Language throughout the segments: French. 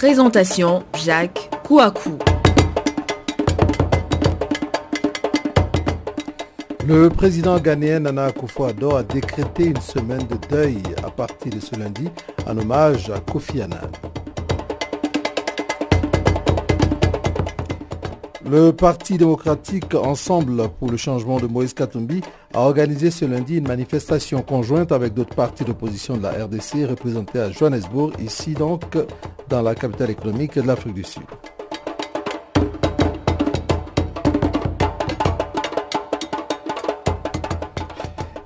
Présentation Jacques Kouakou. Le président ghanéen Nana Akufo-Addo a décrété une semaine de deuil à partir de ce lundi en hommage à Kofi Annan. Le Parti démocratique Ensemble pour le changement de Moïse Katumbi a organisé ce lundi une manifestation conjointe avec d'autres partis d'opposition de la RDC représentés à Johannesburg, ici donc dans la capitale économique de l'Afrique du Sud.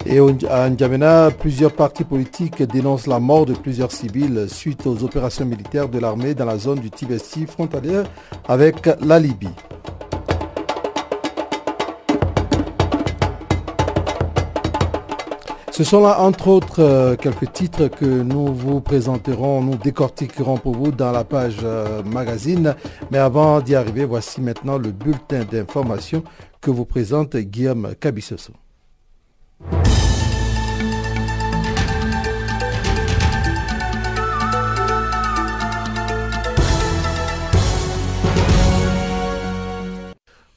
Et à N'Djamena, plusieurs partis politiques dénoncent la mort de plusieurs civils suite aux opérations militaires de l'armée dans la zone du Tibesti frontalière avec la Libye. Ce sont là, entre autres, euh, quelques titres que nous vous présenterons, nous décortiquerons pour vous dans la page euh, magazine. Mais avant d'y arriver, voici maintenant le bulletin d'information que vous présente Guillaume Cabissoso.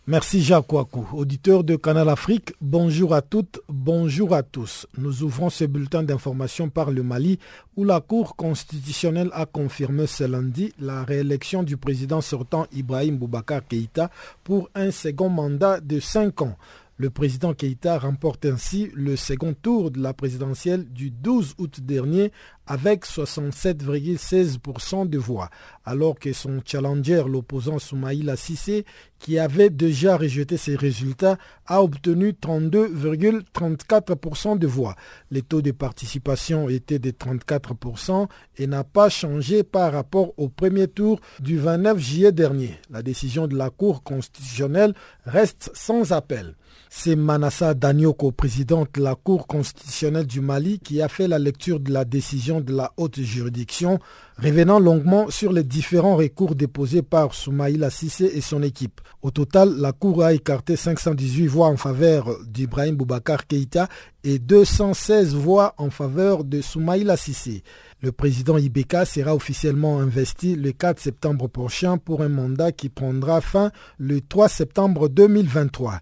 Merci Jacques Ouakou. Auditeur de Canal Afrique, bonjour à toutes, bonjour à tous. Nous ouvrons ce bulletin d'information par le Mali où la Cour constitutionnelle a confirmé ce lundi la réélection du président sortant Ibrahim Boubacar Keïta pour un second mandat de cinq ans. Le président Keïta remporte ainsi le second tour de la présidentielle du 12 août dernier avec 67,16% de voix, alors que son challenger, l'opposant Soumaïla Sissé, qui avait déjà rejeté ses résultats, a obtenu 32,34% de voix. Les taux de participation étaient de 34% et n'a pas changé par rapport au premier tour du 29 juillet dernier. La décision de la Cour constitutionnelle reste sans appel. C'est Manassa Danioko, président de la Cour constitutionnelle du Mali, qui a fait la lecture de la décision de la haute juridiction, revenant longuement sur les différents recours déposés par Soumaïla Sissé et son équipe. Au total, la Cour a écarté 518 voix en faveur d'Ibrahim Boubacar Keïta et 216 voix en faveur de Soumaïla Sissé. Le président Ibeka sera officiellement investi le 4 septembre prochain pour un mandat qui prendra fin le 3 septembre 2023.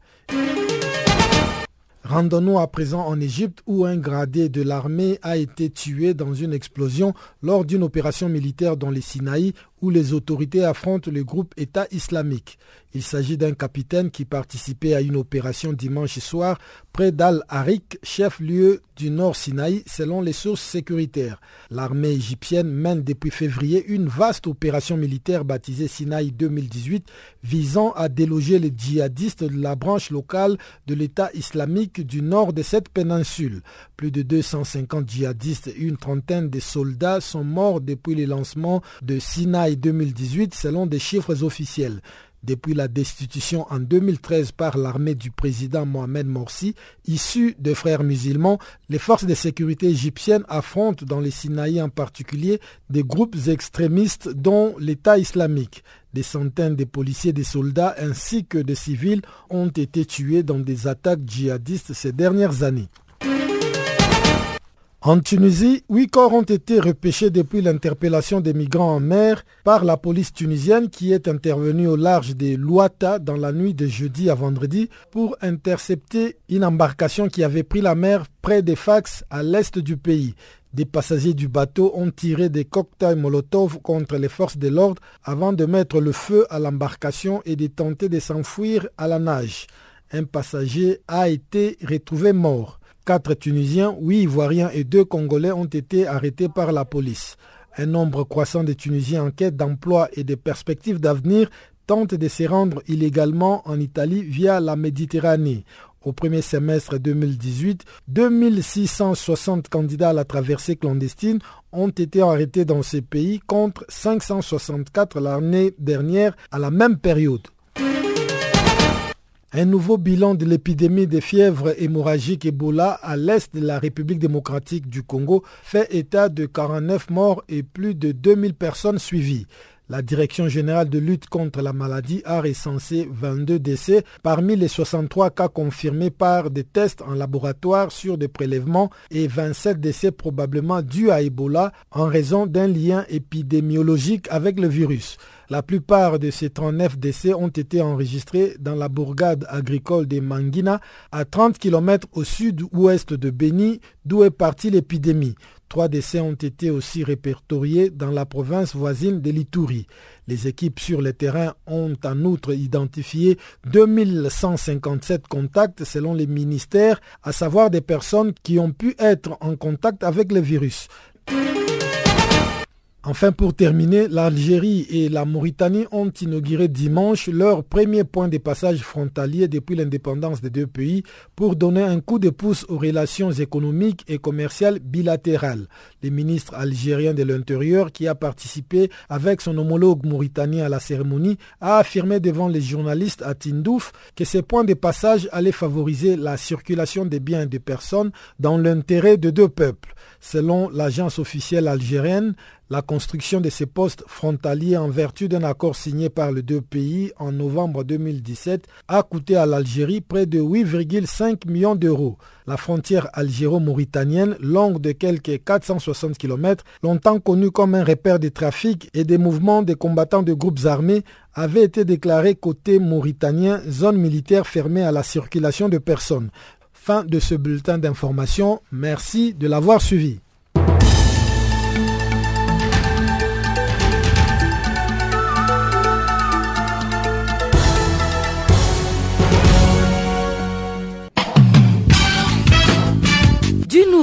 Rendons-nous à présent en Égypte où un gradé de l'armée a été tué dans une explosion lors d'une opération militaire dans les Sinaï où les autorités affrontent le groupe État islamique. Il s'agit d'un capitaine qui participait à une opération dimanche soir près d'Al-Harik, chef-lieu du Nord Sinaï, selon les sources sécuritaires. L'armée égyptienne mène depuis février une vaste opération militaire baptisée Sinaï 2018 visant à déloger les djihadistes de la branche locale de l'État islamique du nord de cette péninsule. Plus de 250 djihadistes et une trentaine de soldats sont morts depuis le lancement de Sinaï 2018 selon des chiffres officiels. Depuis la destitution en 2013 par l'armée du président Mohamed Morsi, issu de frères musulmans, les forces de sécurité égyptiennes affrontent dans les Sinaï en particulier des groupes extrémistes dont l'État islamique. Des centaines de policiers et de soldats ainsi que de civils ont été tués dans des attaques djihadistes ces dernières années. En Tunisie, huit corps ont été repêchés depuis l'interpellation des migrants en mer par la police tunisienne qui est intervenue au large des Louata dans la nuit de jeudi à vendredi pour intercepter une embarcation qui avait pris la mer près des Fax à l'est du pays. Des passagers du bateau ont tiré des cocktails Molotov contre les forces de l'ordre avant de mettre le feu à l'embarcation et de tenter de s'enfuir à la nage. Un passager a été retrouvé mort. Quatre Tunisiens, huit Ivoiriens et deux Congolais ont été arrêtés par la police. Un nombre croissant de Tunisiens en quête d'emploi et de perspectives d'avenir tentent de se rendre illégalement en Italie via la Méditerranée. Au premier semestre 2018, 2660 candidats à la traversée clandestine ont été arrêtés dans ces pays contre 564 l'année dernière à la même période. Un nouveau bilan de l'épidémie de fièvre hémorragique Ebola à l'est de la République démocratique du Congo fait état de 49 morts et plus de 2000 personnes suivies. La Direction générale de lutte contre la maladie a recensé 22 décès parmi les 63 cas confirmés par des tests en laboratoire sur des prélèvements et 27 décès probablement dus à Ebola en raison d'un lien épidémiologique avec le virus. La plupart de ces 39 décès ont été enregistrés dans la bourgade agricole de Manguina, à 30 km au sud-ouest de Beni, d'où est partie l'épidémie. Trois décès ont été aussi répertoriés dans la province voisine de l'Ituri. Les équipes sur le terrain ont en outre identifié 2157 contacts selon les ministères, à savoir des personnes qui ont pu être en contact avec le virus. Enfin, pour terminer, l'Algérie et la Mauritanie ont inauguré dimanche leur premier point de passage frontalier depuis l'indépendance des deux pays pour donner un coup de pouce aux relations économiques et commerciales bilatérales. Le ministre algérien de l'Intérieur, qui a participé avec son homologue mauritanien à la cérémonie, a affirmé devant les journalistes à Tindouf que ces points de passage allaient favoriser la circulation des biens et des personnes dans l'intérêt de deux peuples. Selon l'agence officielle algérienne, la construction de ces postes frontaliers en vertu d'un accord signé par les deux pays en novembre 2017 a coûté à l'Algérie près de 8,5 millions d'euros. La frontière algéro-mauritanienne, longue de quelques 460 km, longtemps connue comme un repère de trafic et des mouvements des combattants de groupes armés, avait été déclarée côté mauritanien zone militaire fermée à la circulation de personnes. Fin de ce bulletin d'information. Merci de l'avoir suivi.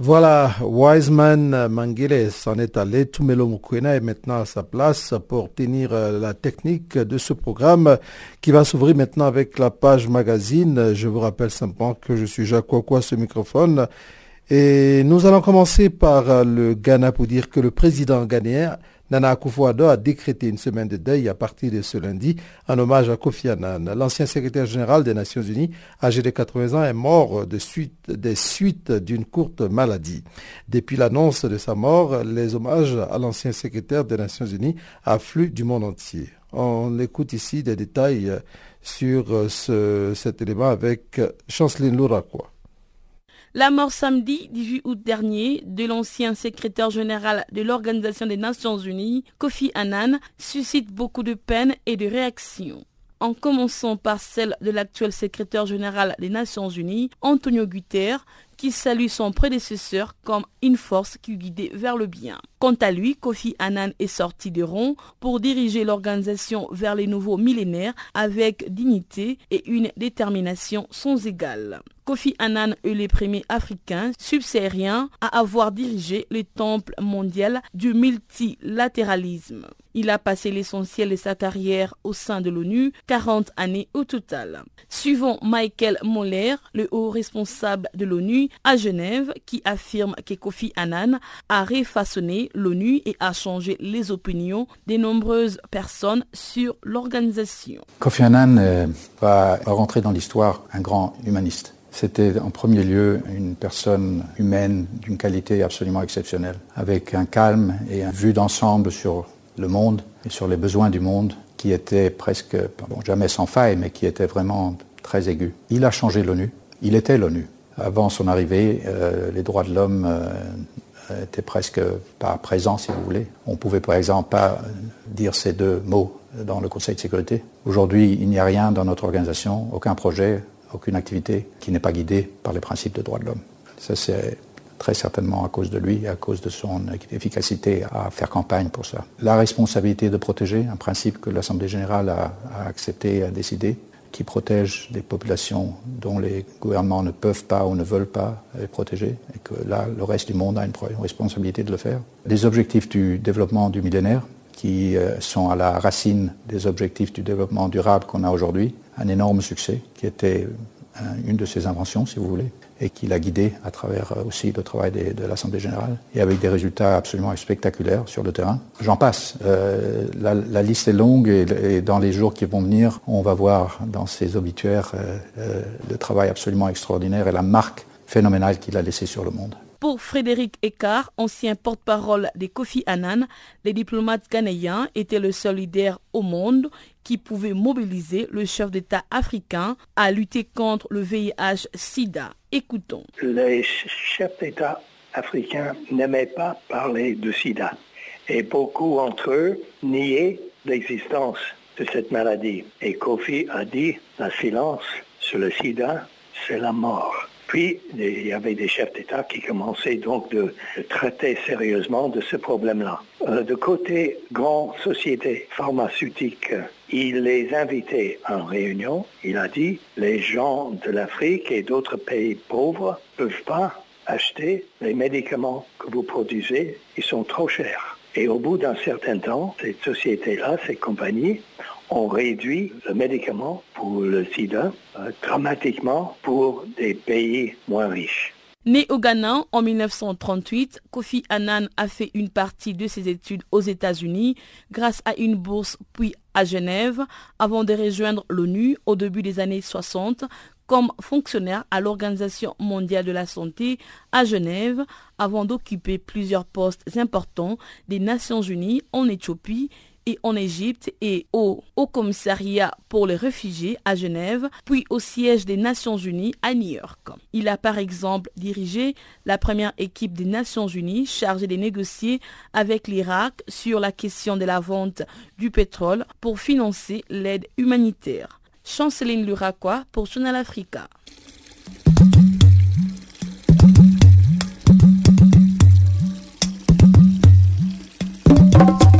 Voilà, Wiseman Mangile s'en est allé. Tumelo Mukwena est maintenant à sa place pour tenir euh, la technique de ce programme qui va s'ouvrir maintenant avec la page magazine. Je vous rappelle simplement que je suis Jacques Ouakoua, ce microphone. Et nous allons commencer par le Ghana pour dire que le président ghanéen Nana Akufo-Addo a décrété une semaine de deuil à partir de ce lundi en hommage à Kofi Annan. L'ancien secrétaire général des Nations Unies, âgé de 80 ans, est mort des suites d'une courte maladie. Depuis l'annonce de sa mort, les hommages à l'ancien secrétaire des Nations Unies affluent du monde entier. On écoute ici des détails sur ce, cet élément avec Chanceline Louraquois. La mort samedi 18 août dernier de l'ancien secrétaire général de l'Organisation des Nations Unies, Kofi Annan, suscite beaucoup de peine et de réactions en commençant par celle de l'actuel secrétaire général des Nations Unies, Antonio Guterres, qui salue son prédécesseur comme une force qui guidait vers le bien. Quant à lui, Kofi Annan est sorti de rond pour diriger l'organisation vers les nouveaux millénaires avec dignité et une détermination sans égale. Kofi Annan est le premier africain subsahárien à avoir dirigé le temple mondial du multilatéralisme. Il a passé l'essentiel de sa carrière au sein de l'ONU, 40 années au total. Suivant Michael Moller, le haut responsable de l'ONU à Genève, qui affirme que Kofi Annan a refaçonné l'ONU et a changé les opinions de nombreuses personnes sur l'organisation. Kofi Annan euh, va rentrer dans l'histoire un grand humaniste C'était en premier lieu une personne humaine d'une qualité absolument exceptionnelle, avec un calme et une vue d'ensemble sur le monde et sur les besoins du monde qui était presque, bon, jamais sans faille, mais qui était vraiment très aigu. Il a changé l'ONU. Il était l'ONU. Avant son arrivée, euh, les droits de l'homme euh, étaient presque pas présents, si vous voulez. On pouvait par exemple pas dire ces deux mots dans le Conseil de sécurité. Aujourd'hui, il n'y a rien dans notre organisation, aucun projet, aucune activité qui n'est pas guidée par les principes de droits de l'homme. Ça, c'est très certainement à cause de lui, à cause de son efficacité à faire campagne pour ça. La responsabilité de protéger, un principe que l'Assemblée générale a, accepté et a décidé, qui protège des populations dont les gouvernements ne peuvent pas ou ne veulent pas les protéger, et que là, le reste du monde a une responsabilité de le faire. Les objectifs du développement du millénaire, qui euh, sont à la racine des objectifs du développement durable qu'on a aujourd'hui, un énorme succès, qui était une de ses inventions, si vous voulez, et qui l'a guidé à travers euh, aussi le travail de l'Assemblée générale, et avec des résultats absolument spectaculaires sur le terrain. J'en passe. Euh, la, liste est longue, et, dans les jours qui vont venir, on va voir dans ces obituaires euh, le travail absolument extraordinaire et la marque phénoménale qu'il a laissée sur le monde. Pour Frédéric Eckhart, ancien porte-parole des Kofi Annan, les diplomates ghanéens étaient le seul leader au monde qui pouvait mobiliser le chef d'État africain à lutter contre le VIH-Sida. Écoutons. Les chefs d'État africains n'aimaient pas parler de sida et beaucoup d'entre eux niaient l'existence de cette maladie. Et Kofi a dit, le silence sur le sida, c'est la mort. Puis, il y avait des chefs d'État qui commençaient donc de, traiter sérieusement de ce problème-là. Euh, de côté grande société pharmaceutique, il les invitait en réunion. Il a dit, les gens de l'Afrique et d'autres pays pauvres ne peuvent pas acheter les médicaments que vous produisez, ils sont trop chers. Et au bout d'un certain temps, ces sociétés-là, ces compagnies, ont réduit le médicament pour le sida euh, dramatiquement pour des pays moins riches. Né au Ghana en 1938, Kofi Annan a fait une partie de ses études aux États-Unis grâce à une bourse puis à Genève avant de rejoindre l'ONU au début des années 60 comme fonctionnaire à l'Organisation mondiale de la santé à Genève avant d'occuper plusieurs postes importants des Nations unies en Éthiopie en Égypte et au Haut Commissariat pour les réfugiés à Genève, puis au siège des Nations Unies à New York. Il a par exemple dirigé la première équipe des Nations Unies chargée de négocier avec l'Irak sur la question de la vente du pétrole pour financer l'aide humanitaire. Chanceline Luraquois pour Journal Africa.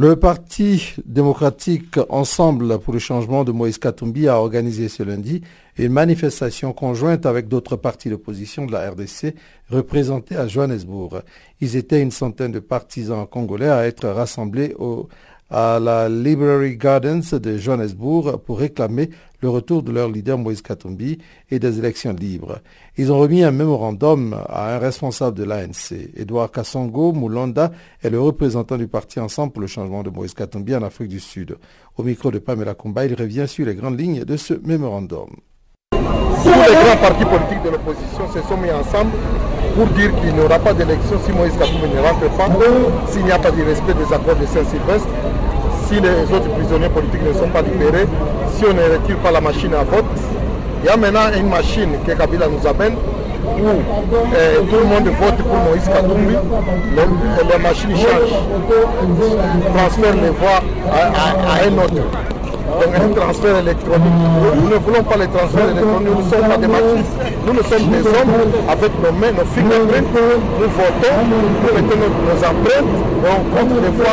Le Parti démocratique Ensemble pour le changement de Moïse Katumbi a organisé ce lundi une manifestation conjointe avec d'autres partis d'opposition de la RDC représentés à Johannesburg. Ils étaient une centaine de partisans congolais à être rassemblés à la Library Gardens de Johannesburg pour réclamer le retour de leur leader Moïse Katumbi et des élections libres. Ils ont remis un mémorandum à un responsable de l'ANC. Edouard Kassongo Moulanda est le représentant du parti Ensemble pour le changement de Moïse Katumbi en Afrique du Sud. Au micro de Pamela Kumba, il revient sur les grandes lignes de ce mémorandum. Tous les grands partis politiques de l'opposition se sont mis ensemble pour dire qu'il n'y aura pas d'élection si Moïse Katumbi ne rentre pas, s'il n'y a pas de respect des accords de Saint-Sylvestre, si les autres prisonniers politiques ne sont pas libérés, si on ne retire pas la machine à vote. Il y a maintenant une machine que Kabila nous amène où eh, tout le monde vote pour Moïse Katumbi, la machine change, transfère les voix à, un autre. Donc un transfert électronique. Nous ne voulons pas les transferts électroniques, nous ne sommes pas des machistes. Nous, nous sommes des hommes avec nos mains, nos fingerprints, nous votons, nous mettons nos, empreintes, et on compte des fois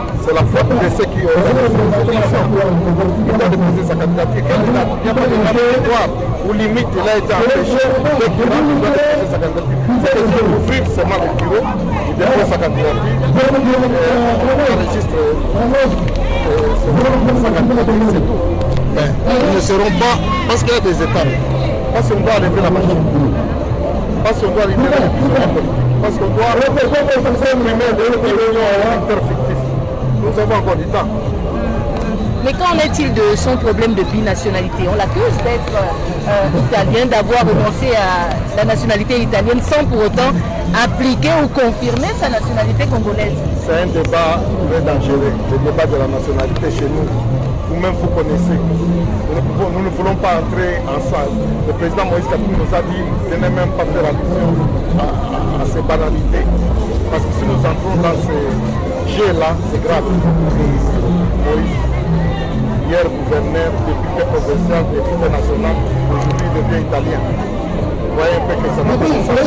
c'est la faute de ceux qui élections. Il doit déposer sa candidature. Il n'y a pas de territoire ou limite, il a été empêché. Dès qu'il il doit déposer sa candidature. C'est de ouvrir seulement le bureau, il dépose sa candidature, on enregistre sa candidature, c'est tout. Mais ils ne seront pas, parce qu'il y a des étapes, parce qu'on doit enlever la machine, parce qu'on doit libérer les prisonniers politiques, parce qu'on doit supprimer les interfictifs. Nous avons encore du temps. Mais qu'en est-il de son problème de binationalité? On l'accuse d'être euh, italien, d'avoir renoncé à la nationalité italienne sans pour autant appliquer ou confirmer sa nationalité congolaise. C'est un débat très dangereux, le débat de la nationalité chez nous. Vous-même, vous connaissez. Nous ne, voulons pas entrer en salle. Le président Moïse Katou nous a dit de ne même pas faire allusion à, à ces banalités. Parce que si nous entrons dans ces jeux-là, c'est grave. Moïse hier gouverneur, député provincial, député national, aujourd'hui devient italien. Vous voyez un peu que ça n'a pas de sens.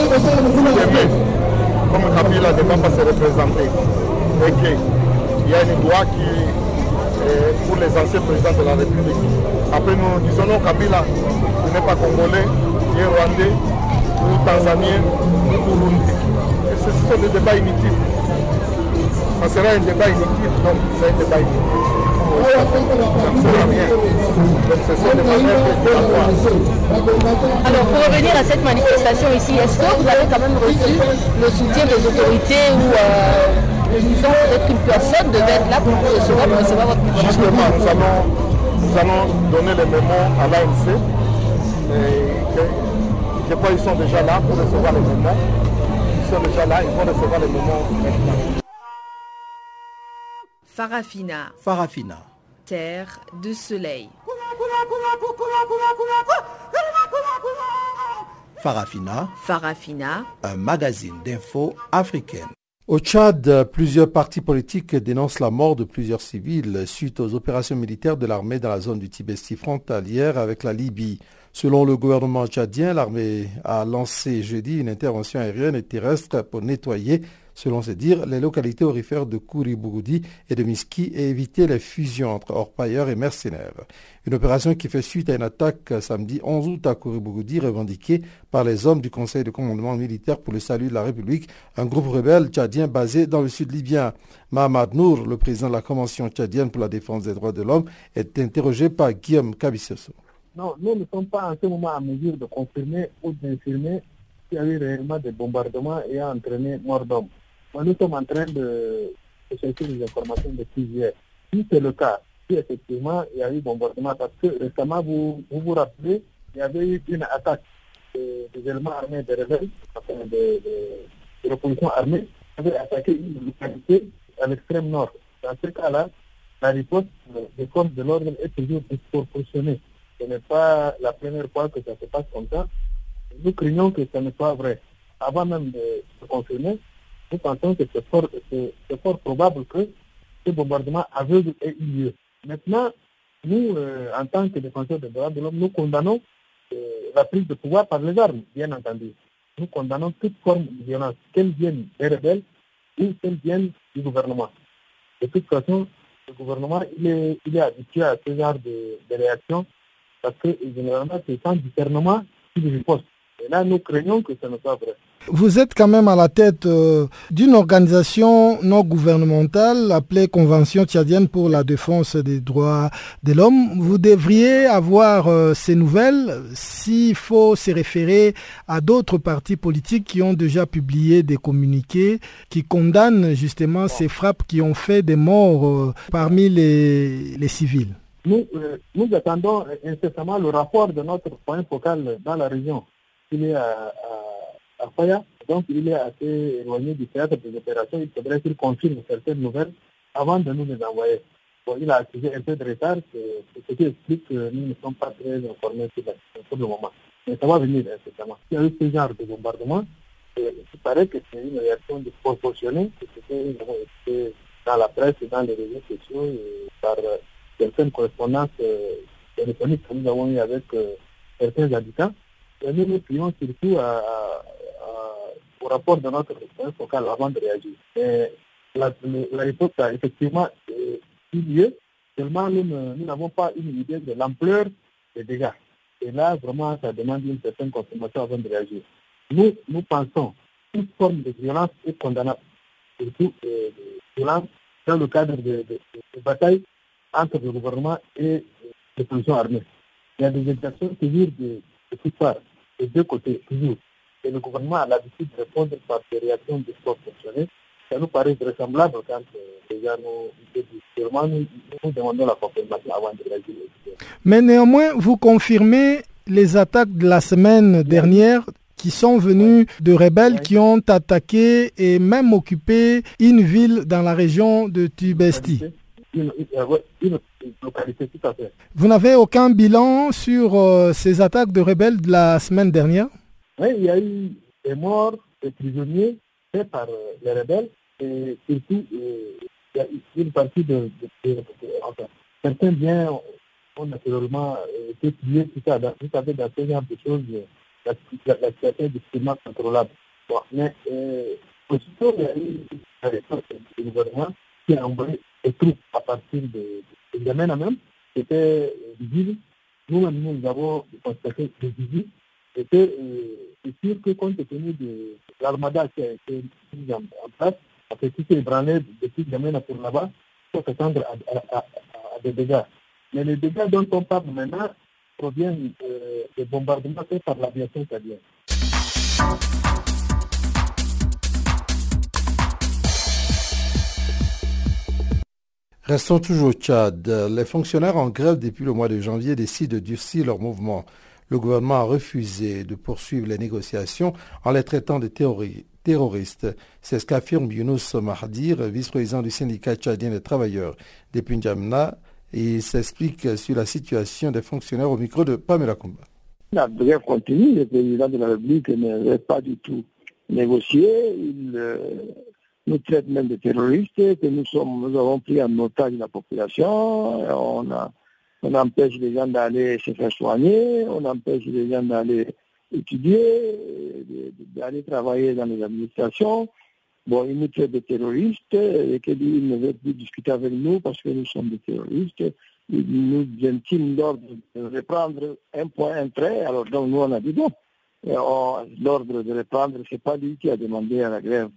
Comme Kabila ne va pas se représenter, et qu'il y a une loi qui est pour les anciens présidents de la République. Après, nous nous disons non, Kabila, il n'est pas congolais, il est rwandais, ou tanzanien, ou burundi. Et ce sont des débats inutiles. Ça sera un débat inutile, donc c'est un débat inutile. Alors pour revenir à cette manifestation ici, est-ce que vous avez quand même reçu le soutien des autorités ou euh, disons peut-être qu'une personne devait être là pour vous recevoir, pour recevoir votre micro? Justement, nous allons, nous allons donner les mémos à l'ANC. Je crois qu'ils sont déjà là pour recevoir les mémos. Ils sont déjà là, ils vont recevoir les mémos maintenant. Farafina. Farafina. Terre de soleil. Farafina. Farafina. Un magazine d'infos africaine. Au Tchad, plusieurs partis politiques dénoncent la mort de plusieurs civils suite aux opérations militaires de l'armée dans la zone du Tibesti frontalière avec la Libye. Selon le gouvernement tchadien, l'armée a lancé jeudi une intervention aérienne et terrestre pour nettoyer selon ses dires, les localités orifères de Kouribougoudi et de Miski et éviter les fusions entre orpailleurs et mercenaires. Une opération qui fait suite à une attaque samedi 11 août à Kouribougoudi revendiquée par les hommes du Conseil de commandement militaire pour le salut de la République, un groupe rebelle tchadien basé dans le sud libyen. Mahamad Nour, le président de la Convention tchadienne pour la défense des droits de l'homme, est interrogé par Guillaume Kabissoso. Non, nous ne sommes pas en ce moment en mesure de confirmer ou d'infirmer qu'il y a eu réellement des bombardements ayant entraîné mort d'hommes nous sommes en train de, chercher des informations de plusieurs. Si c'est le cas, si effectivement il y a eu bombardement, parce que récemment, vous vous, rappelez, il y avait eu une attaque des, éléments armés des rebelles, enfin de, de, l'opposition armée, avait attaqué une localité à l'extrême nord. Dans ce cas-là, la riposte des forces de l'ordre est toujours disproportionnée. Ce n'est pas la première fois que ça se passe comme ça. Nous craignons que ce ne soit vrai. Avant même de se confirmer, nous pensons que c'est fort, probable que ce bombardement aveugle ait eu lieu. Maintenant, nous, euh, en tant que défenseurs des droits de l'homme, nous condamnons euh, la prise de pouvoir par les armes, bien entendu. Nous condamnons toute forme de violence, qu'elle vienne des rebelles ou qu'elle vienne du gouvernement. De toute façon, le gouvernement, il est, habitué à ce genre de, de réaction parce que généralement, c'est sans discernement qu'il riposte. Et là, nous craignons que ce ne soit vrai. Vous êtes quand même à la tête euh, d'une organisation non gouvernementale appelée Convention tchadienne pour la défense des droits de l'homme. Vous devriez avoir euh, ces nouvelles s'il faut se référer à d'autres partis politiques qui ont déjà publié des communiqués qui condamnent justement ces frappes qui ont fait des morts euh, parmi les, les civils. Nous, nous attendons incessamment le rapport de notre point focal dans la région. Il est à donc, il est assez éloigné du théâtre des opérations. Il faudrait qu'il confirme certaines nouvelles avant de nous les envoyer. Il a accusé un peu de retard, ce qui explique que nous ne sommes pas très informés sur pour le moment. Mais ça va venir incessamment. Il y a eu ce genre de bombardement. il paraît que c'est une réaction disproportionnée, que c'était dans la presse et dans les réseaux sociaux et par certaines correspondances euh, téléphoniques que nous avons eues avec euh, certains habitants. Et nous nous prions surtout à, au rapport de notre point focal avant de réagir. la, réponse a effectivement eu lieu. Seulement, nous n'avons pas une idée de l'ampleur des dégâts. Et là, vraiment, ça demande une certaine consommation avant de réagir. Nous, nous pensons toute forme de violence est condamnable, surtout euh, de violence dans le cadre de, de, batailles entre le gouvernement et les positions armées. Il y a des exactions toujours de, de toutes parts, des deux côtés, toujours. Et le gouvernement a l'habitude de répondre par des réactions fonctionnelles. Ça nous paraît vraisemblable quand euh, déjà nous, nous, nous, demandons la confirmation avant de réagir. Mais néanmoins, vous confirmez les attaques de la semaine dernière qui sont venus de rebelles qui ont attaqué et même occupé une ville dans la région de Tubesti. Vous n'avez aucun bilan sur euh, ces attaques de rebelles de la semaine dernière? Oui, il y a eu des morts, des prisonniers faits par euh, les rebelles et surtout euh, il y a une partie de, certains biens ont naturellement été tués, tout ça. Vous savez, dans ce genre de choses, la, la, la situation est difficilement contrôlable. Bon, mais euh, aussitôt, il y a eu la réponse du gouvernement qui a envoyé des troupes à partir de, de Yémen même. C'était visible. Nous-mêmes, nous avons constaté des visites. C'était euh, sûr que compte tenu de l'armada qui a été en, place, après tout est ébranlé depuis Yémen pour là-bas, il faut s'attendre à, à, à, à des dégâts. Mais les dégâts dont on parle maintenant proviennent euh, des bombardements faits par l'aviation italienne. Restons toujours au Tchad. Les fonctionnaires en grève depuis le mois de janvier décident de durcir leur mouvement. Le gouvernement a refusé de poursuivre les négociations en les traitant de terroristes. C'est ce qu'affirme Younous Mahdir, vice-président du syndicat tchadien des travailleurs des Punjamna, il s'explique sur la situation des fonctionnaires au micro de Pamela Kumba. La grève continue, le président de la République ne pas du tout euh, nous traite même de terroristes, que nous, sommes, nous avons pris en otage la population, on, empêche les gens d'aller se faire soigner, on empêche les gens d'aller étudier, d'aller travailler dans les administrations. Bon, il nous traite de terroristes et qu'il ne veut plus discuter avec nous parce que nous sommes des terroristes. Il nous intime l'ordre de reprendre un point, un trait. Alors donc nous on a dit non. L'ordre de reprendre, ce n'est pas lui qui a demandé à la grève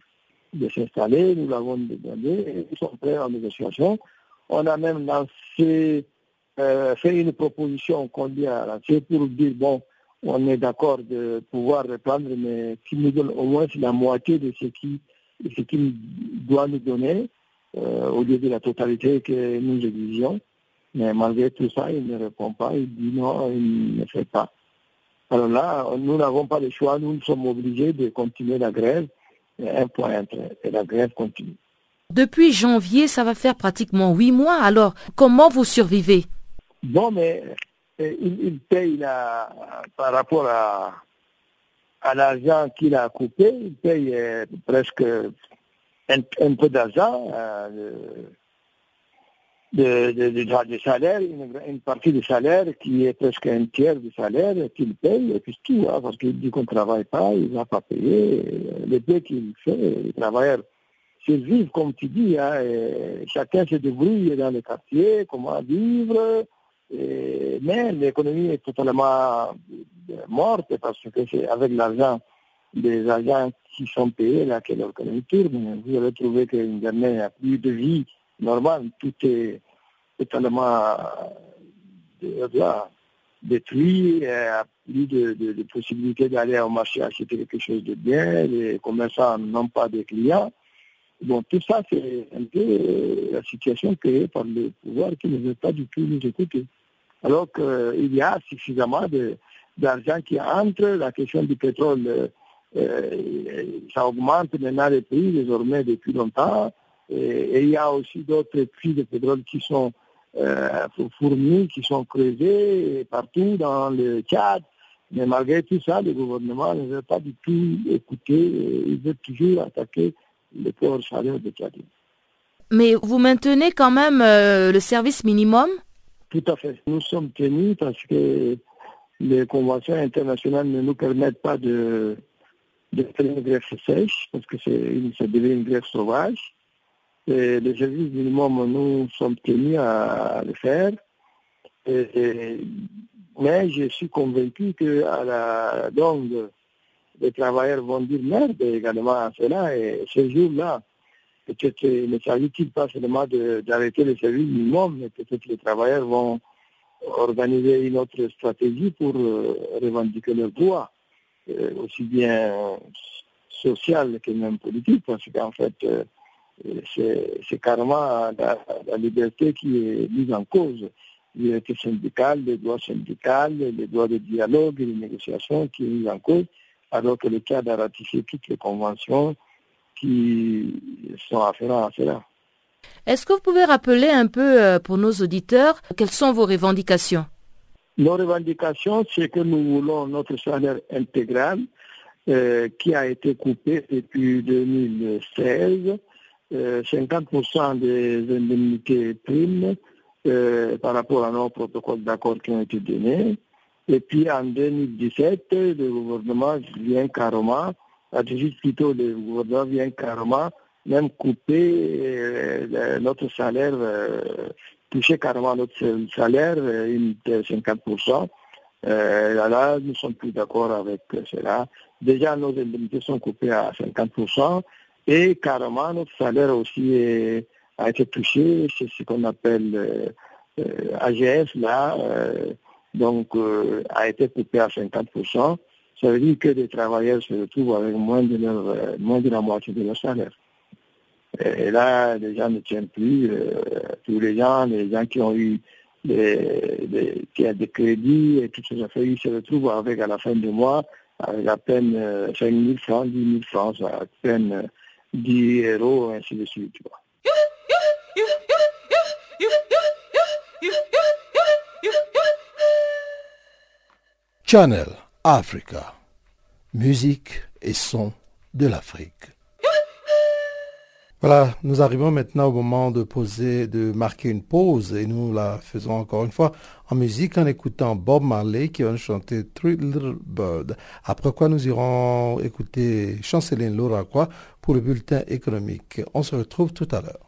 de s'installer, nous l'avons demandé, nous sommes prêts en négociation. On a même lancé, euh, fait une proposition qu'on lui a lancée pour dire, bon, on est d'accord de pouvoir reprendre, mais qu'il nous donne au moins la moitié de ce qui ce qu'il doit nous donner euh, au lieu de la totalité que nous exigeons. Mais malgré tout ça, il ne répond pas, il dit non, il ne fait pas. Alors là, nous n'avons pas le choix, nous sommes obligés de continuer la grève, un point et la grève continue. Depuis janvier, ça va faire pratiquement huit mois, alors comment vous survivez? Bon, mais euh, il, il, paye la, par rapport à, à l'argent qu'il a coupé, il paye euh, presque un, peu d'argent euh, de, de, salaire, une, partie du salaire qui est presque un tiers du salaire qu'il paye, et puis tout, hein, parce qu'il dit qu'on ne travaille pas, il ne va pas payer. Le peu qu'il fait, les travailleurs survivent, comme tu dis, hein, chacun se débrouille dans le quartier, comment vivre, mais l'économie est totalement morte parce que c'est avec l'argent des agents qui sont payés là que l'économie tourne. Vous allez trouver qu'une journée n'a plus de vie normale, tout est totalement euh, détruit, il n'y a plus de, de, possibilité d'aller au marché acheter quelque chose de bien, les commerçants n'ont pas de clients. Bon, tout ça, c'est un peu euh, la situation créée par le pouvoir qui ne veut pas du tout nous écouter. Alors qu'il y a suffisamment d'argent qui entre, la question du pétrole, euh, euh, ça augmente maintenant les prix désormais depuis longtemps, et, il y a aussi d'autres puits de pétrole qui sont fournis, qui sont creusés partout dans le Tchad. Mais malgré tout ça, le gouvernement ne veut pas du tout écouter, il veut toujours attaquer le pauvres salaires de Tchad. Mais vous maintenez quand même le service minimum? Tout à fait. Nous sommes tenus parce que les conventions internationales ne nous permettent pas de, de faire une grève sèche, parce que c'est devient une grève sauvage. Et le service minimum, nous sommes tenus à le faire. mais je suis convaincu qu'à la longue, les travailleurs vont dire merde également à cela. Et ce jour-là, peut-être ne s'agit-il pas seulement d'arrêter le service minimum, mais peut-être les travailleurs vont organiser une autre stratégie pour euh, revendiquer leurs droits, euh, aussi bien social que même politique, parce qu'en fait, euh, c'est carrément la, liberté qui est mise en cause. La liberté syndicale, les droits syndicaux, les droits de dialogue et de négociation qui est mise en cause, alors que l'État a ratifié toutes les conventions qui sont afférentes à cela. Est-ce que vous pouvez rappeler un peu euh, pour nos auditeurs quelles sont vos revendications? Nos revendications, c'est que nous voulons notre salaire intégral euh, qui a été coupé depuis 2016, 50% euh, des indemnités primes par rapport à nos protocoles d'accord qui ont été donnés. Et puis en 2017, le gouvernement vient carrément, plutôt le gouvernement vient carrément même couper euh, notre salaire, euh, toucher carrément notre salaire, euh, une 50%. là, nous ne sommes plus d'accord avec cela. Déjà, nos indemnités sont coupées à 50% et carrément notre salaire aussi a été touché, c'est ce qu'on appelle AGS là, donc a été coupé à 50%. Ça veut dire que les travailleurs se retrouvent avec moins de, leur, moins de la moitié de leur salaire. Et là, les gens ne tiennent plus. Euh, tous les gens, les gens qui ont eu des, qui a des crédits et toutes ces affaires, ils se retrouvent avec à la fin du mois avec à peine 5 euh, 000 francs, 10 000 francs, à peine 10 euros, ainsi de suite. Tu vois. Channel Africa, musique et son de l'Afrique. Voilà, nous arrivons maintenant au moment de poser, de marquer une pause et nous la faisons encore une fois en musique en écoutant Bob Marley qui va nous chanter Three Little Bird. Après quoi nous irons écouter Chanceline Laura pour le bulletin économique. On se retrouve tout à l'heure.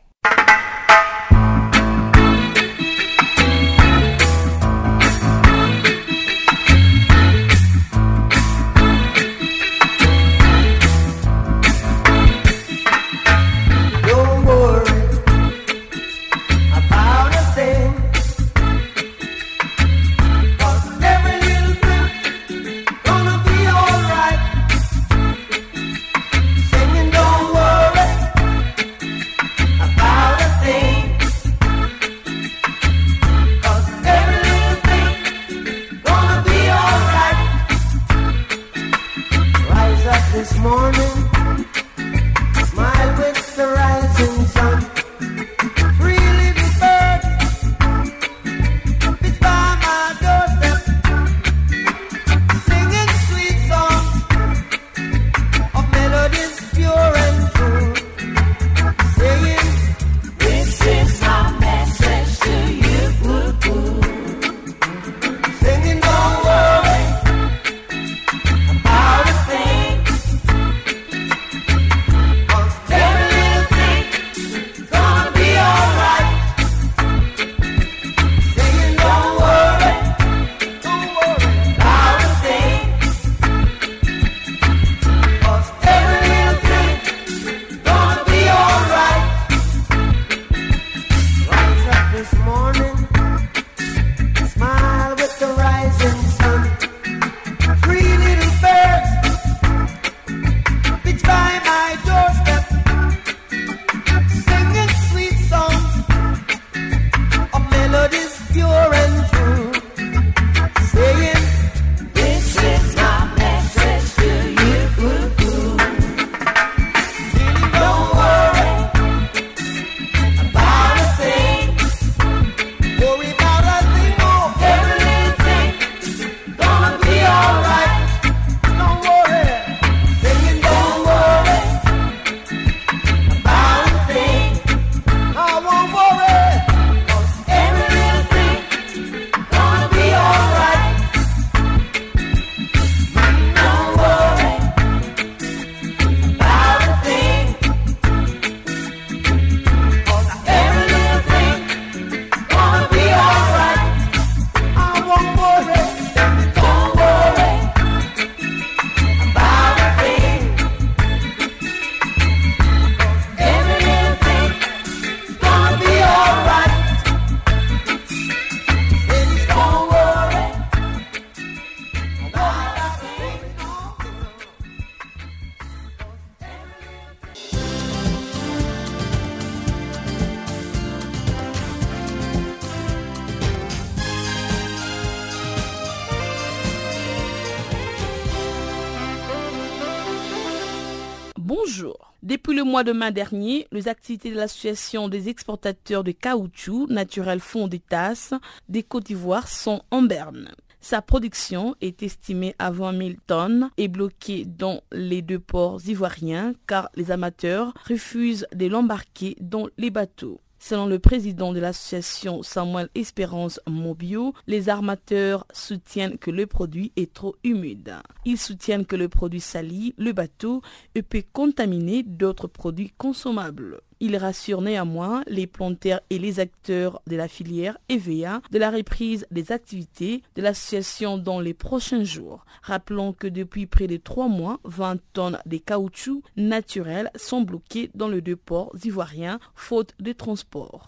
Mois de mai dernier, les activités de l'Association des exportateurs de caoutchouc naturel Fond des Tasses des Côte d'Ivoire sont en berne. Sa production est estimée à 20 000 tonnes et bloquée dans les deux ports ivoiriens car les amateurs refusent de l'embarquer dans les bateaux. Selon le président de l'association Samuel Espérance Mobio, les armateurs soutiennent que le produit est trop humide. Ils soutiennent que le produit salit le bateau et peut contaminer d'autres produits consommables. Il rassure néanmoins les planteurs et les acteurs de la filière EVA de la reprise des activités de l'association dans les prochains jours. Rappelons que depuis près de trois mois, 20 tonnes de caoutchouc naturels sont bloquées dans les deux ports ivoiriens faute de transport.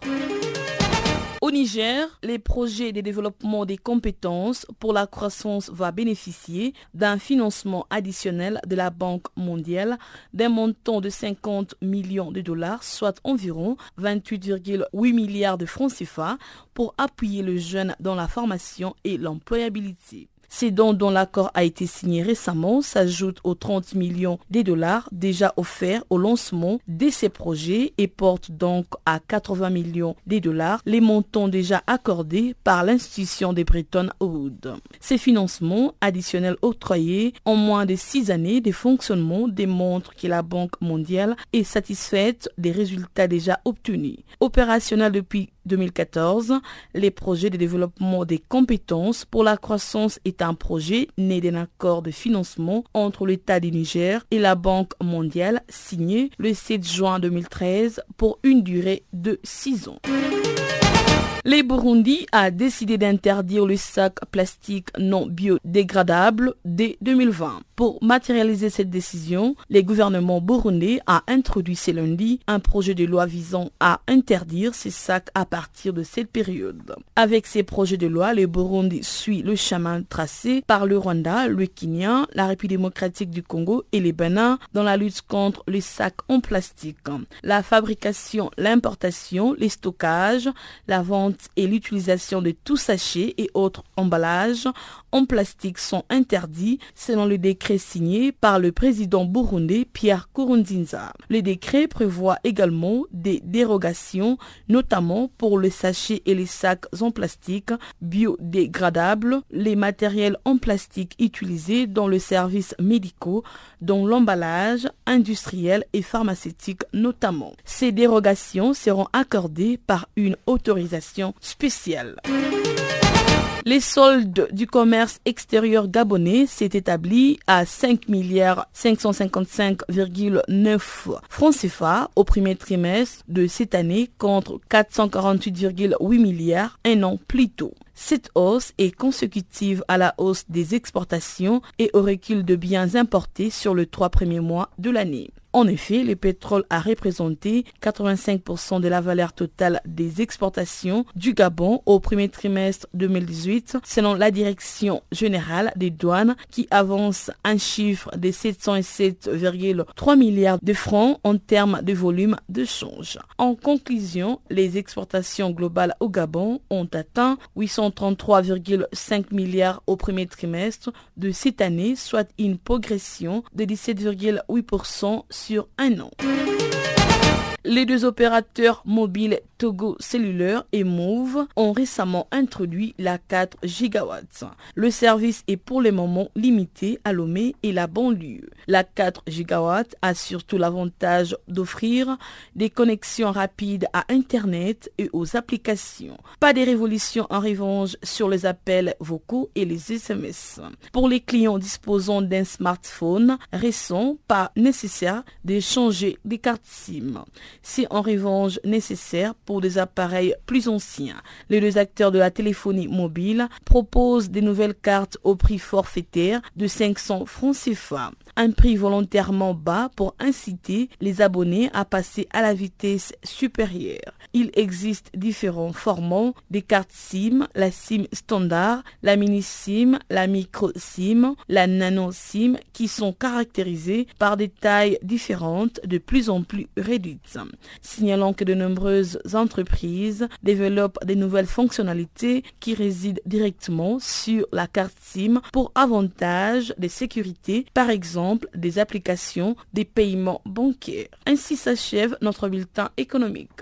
Au Niger, les projets de développement des compétences pour la croissance va bénéficier d'un financement additionnel de la Banque mondiale d'un montant de 50 millions de dollars, soit environ 28,8 milliards de francs CFA, pour appuyer le jeune dans la formation et l'employabilité. Ces dons dont l'accord a été signé récemment s'ajoutent aux 30 millions de dollars déjà offerts au lancement de ces projets et portent donc à 80 millions de dollars les montants déjà accordés par l'institution de Bretton Woods. Ces financements additionnels octroyés en moins de six années de fonctionnement démontrent que la Banque mondiale est satisfaite des résultats déjà obtenus. Opérationnel depuis 2014, les projets de développement des compétences pour la croissance est un projet né d'un accord de financement entre l'État du Niger et la Banque mondiale signé le 7 juin 2013 pour une durée de 6 ans. Le Burundi a décidé d'interdire le sac plastique non biodégradable dès 2020. Pour matérialiser cette décision, le gouvernement burundais a introduit ce lundi un projet de loi visant à interdire ces sacs à partir de cette période. Avec ces projets de loi, le Burundi suit le chemin tracé par le Rwanda, le Kenya, la République démocratique du Congo et les Bénin dans la lutte contre les sacs en plastique. La fabrication, l'importation, les stockages, la vente et l'utilisation de tout sachets et autres emballages en plastique sont interdits selon le décret signé par le président burundais Pierre Kourounzinza. Le décret prévoit également des dérogations, notamment pour les sachets et les sacs en plastique biodégradables, les matériels en plastique utilisés dans le service médicaux, dont l'emballage industriel et pharmaceutique notamment. Ces dérogations seront accordées par une autorisation spéciale. Les soldes du commerce extérieur gabonais s'est établi à 5 milliards 555,9 francs CFA au premier trimestre de cette année contre 448,8 milliards un an plus tôt. Cette hausse est consécutive à la hausse des exportations et au recul de biens importés sur les trois premiers mois de l'année. En effet, le pétrole a représenté 85% de la valeur totale des exportations du Gabon au premier trimestre 2018, selon la Direction générale des douanes qui avance un chiffre de 707,3 milliards de francs en termes de volume de change. En conclusion, les exportations globales au Gabon ont atteint 833,5 milliards au premier trimestre de cette année, soit une progression de 17,8% sur un an. Les deux opérateurs mobiles Togo Cellulaire et Move ont récemment introduit la 4 gigawatts. Le service est pour le moment limité à Lomé et la banlieue. La 4 gigawatts a surtout l'avantage d'offrir des connexions rapides à Internet et aux applications. Pas de révolution en revanche sur les appels vocaux et les SMS. Pour les clients disposant d'un smartphone récent, pas nécessaire de changer des cartes SIM. C'est en revanche nécessaire pour des appareils plus anciens. Les deux acteurs de la téléphonie mobile proposent des nouvelles cartes au prix forfaitaire de 500 francs CFA un prix volontairement bas pour inciter les abonnés à passer à la vitesse supérieure. Il existe différents formats des cartes SIM, la SIM standard, la mini SIM, la micro SIM, la nano SIM qui sont caractérisées par des tailles différentes de plus en plus réduites. Signalons que de nombreuses entreprises développent des nouvelles fonctionnalités qui résident directement sur la carte SIM pour avantage de sécurité, par exemple des applications des paiements bancaires. Ainsi s'achève notre bulletin économique.